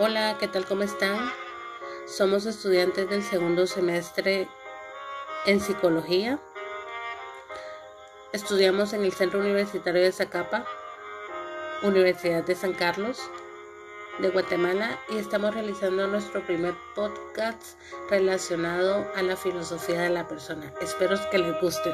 Hola, ¿qué tal? ¿Cómo están? Somos estudiantes del segundo semestre en psicología. Estudiamos en el Centro Universitario de Zacapa, Universidad de San Carlos de Guatemala y estamos realizando nuestro primer podcast relacionado a la filosofía de la persona. Espero que les guste.